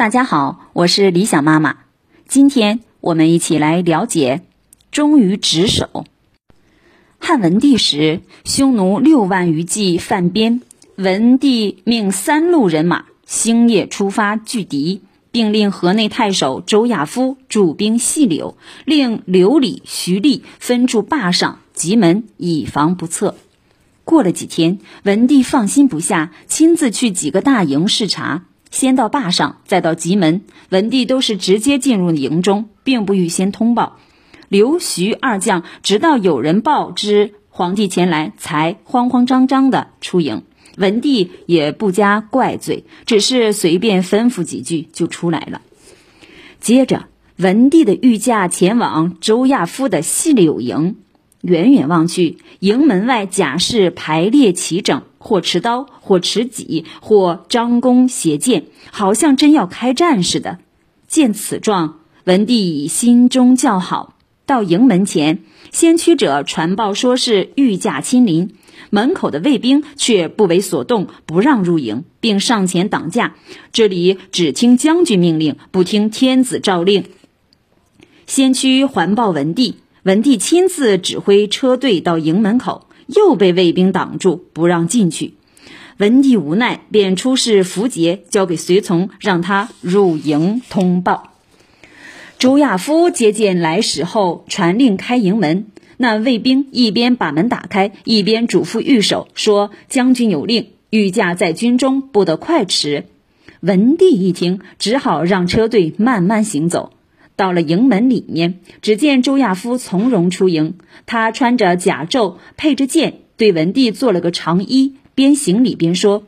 大家好，我是理想妈妈。今天我们一起来了解忠于职守。汉文帝时，匈奴六万余骑犯边，文帝命三路人马星夜出发拒敌，并令河内太守周亚夫驻兵细柳，令刘礼、徐厉分驻坝上、棘门，以防不测。过了几天，文帝放心不下，亲自去几个大营视察。先到坝上，再到集门，文帝都是直接进入营中，并不预先通报。刘徐二将直到有人报知皇帝前来，才慌慌张张的出营。文帝也不加怪罪，只是随便吩咐几句就出来了。接着，文帝的御驾前往周亚夫的细柳营。远远望去，营门外甲士排列齐整，或持刀，或持戟，或张弓携箭，好像真要开战似的。见此状，文帝心中叫好。到营门前，先驱者传报说是御驾亲临，门口的卫兵却不为所动，不让入营，并上前挡驾。这里只听将军命令，不听天子诏令。先驱环报文帝。文帝亲自指挥车队到营门口，又被卫兵挡住，不让进去。文帝无奈，便出示符节，交给随从，让他入营通报。周亚夫接见来使后，传令开营门。那卫兵一边把门打开，一边嘱咐御手说：“将军有令，御驾在军中，不得快驰。”文帝一听，只好让车队慢慢行走。到了营门里面，只见周亚夫从容出营。他穿着甲胄，配着剑，对文帝做了个长揖，边行礼边说：“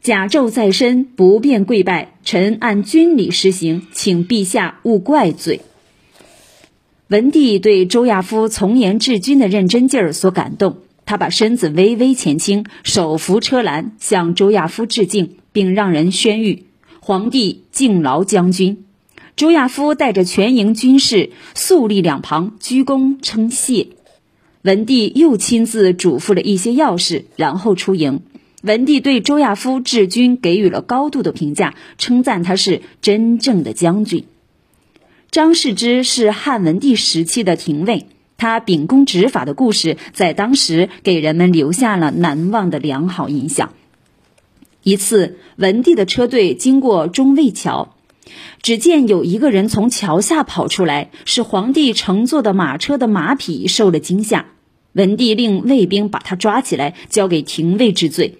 甲胄在身，不便跪拜。臣按军礼施行，请陛下勿怪罪。”文帝对周亚夫从严治军的认真劲儿所感动，他把身子微微前倾，手扶车栏，向周亚夫致敬，并让人宣谕：“皇帝敬劳将军。”周亚夫带着全营军士肃立两旁，鞠躬称谢。文帝又亲自嘱咐了一些要事，然后出营。文帝对周亚夫治军给予了高度的评价，称赞他是真正的将军。张世之是汉文帝时期的廷尉，他秉公执法的故事在当时给人们留下了难忘的良好印象。一次，文帝的车队经过中卫桥。只见有一个人从桥下跑出来，是皇帝乘坐的马车的马匹受了惊吓。文帝令卫兵把他抓起来，交给廷尉治罪。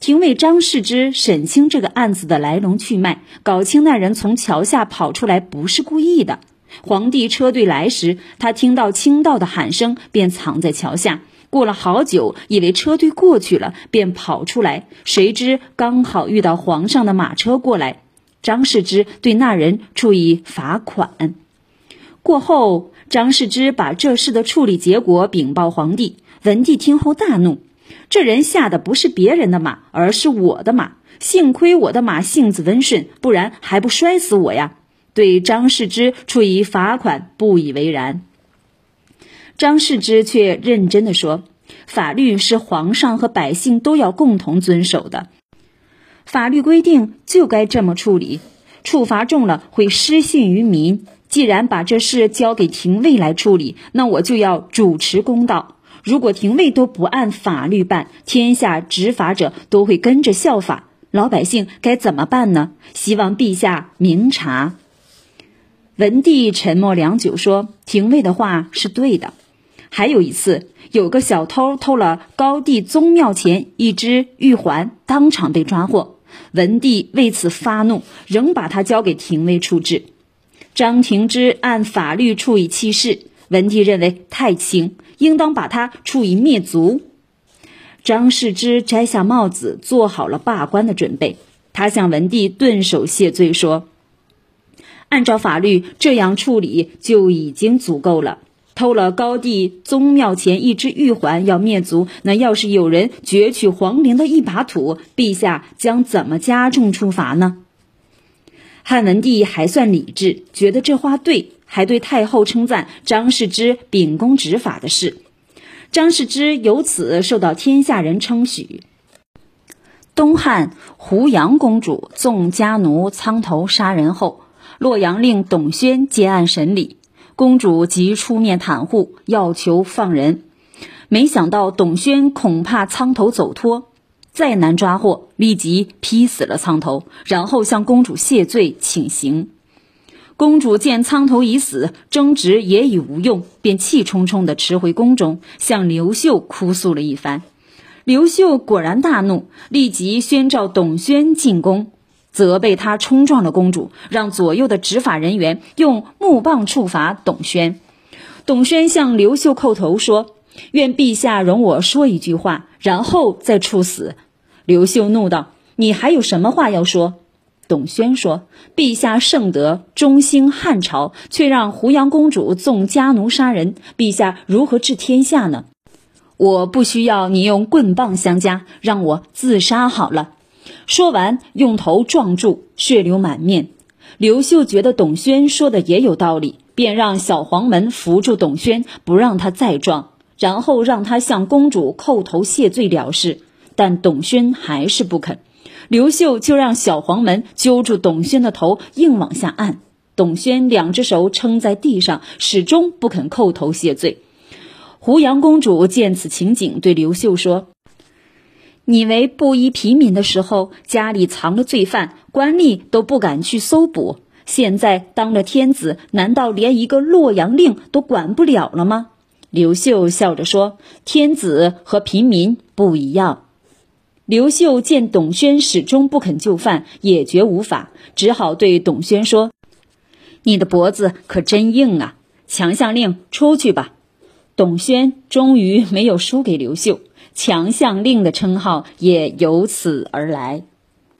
廷尉张世之审清这个案子的来龙去脉，搞清那人从桥下跑出来不是故意的。皇帝车队来时，他听到清道的喊声，便藏在桥下。过了好久，以为车队过去了，便跑出来，谁知刚好遇到皇上的马车过来。张世之对那人处以罚款。过后，张世之把这事的处理结果禀报皇帝。文帝听后大怒：“这人下的不是别人的马，而是我的马。幸亏我的马性子温顺，不然还不摔死我呀！”对张世之处以罚款不以为然。张世之却认真的说：“法律是皇上和百姓都要共同遵守的。”法律规定就该这么处理，处罚重了会失信于民。既然把这事交给廷尉来处理，那我就要主持公道。如果廷尉都不按法律办，天下执法者都会跟着效法，老百姓该怎么办呢？希望陛下明察。文帝沉默良久，说：“廷尉的话是对的。”还有一次，有个小偷偷了高帝宗庙前一只玉环，当场被抓获。文帝为此发怒，仍把他交给廷尉处置。张廷之按法律处以弃市，文帝认为太轻，应当把他处以灭族。张世之摘下帽子，做好了罢官的准备。他向文帝顿首谢罪说：“按照法律这样处理就已经足够了。”偷了高帝宗庙前一只玉环要灭族，那要是有人攫取皇陵的一把土，陛下将怎么加重处罚呢？汉文帝还算理智，觉得这话对，还对太后称赞张世之秉公执法的事。张世之由此受到天下人称许。东汉胡杨公主纵家奴仓头杀人后，洛阳令董宣接案审理，公主即出面袒护，要求放人。没想到董宣恐怕仓头走脱，再难抓获，立即劈死了仓头，然后向公主谢罪请刑。公主见仓头已死，争执也已无用，便气冲冲地驰回宫中，向刘秀哭诉了一番。刘秀果然大怒，立即宣召董宣进宫，责备他冲撞了公主，让左右的执法人员用木棒处罚董宣。董宣向刘秀叩头说。愿陛下容我说一句话，然后再处死。刘秀怒道：“你还有什么话要说？”董宣说：“陛下圣德，中兴汉朝，却让胡杨公主纵家奴杀人，陛下如何治天下呢？我不需要你用棍棒相加，让我自杀好了。”说完，用头撞柱，血流满面。刘秀觉得董宣说的也有道理，便让小黄门扶住董宣，不让他再撞。然后让他向公主叩头谢罪了事，但董宣还是不肯。刘秀就让小黄门揪住董宣的头，硬往下按。董宣两只手撑在地上，始终不肯叩头谢罪。胡杨公主见此情景，对刘秀说：“你为布衣平民的时候，家里藏了罪犯，官吏都不敢去搜捕；现在当了天子，难道连一个洛阳令都管不了了吗？”刘秀笑着说：“天子和平民不一样。”刘秀见董宣始终不肯就范，也觉无法，只好对董宣说：“你的脖子可真硬啊！强项令出去吧。”董宣终于没有输给刘秀，强项令的称号也由此而来。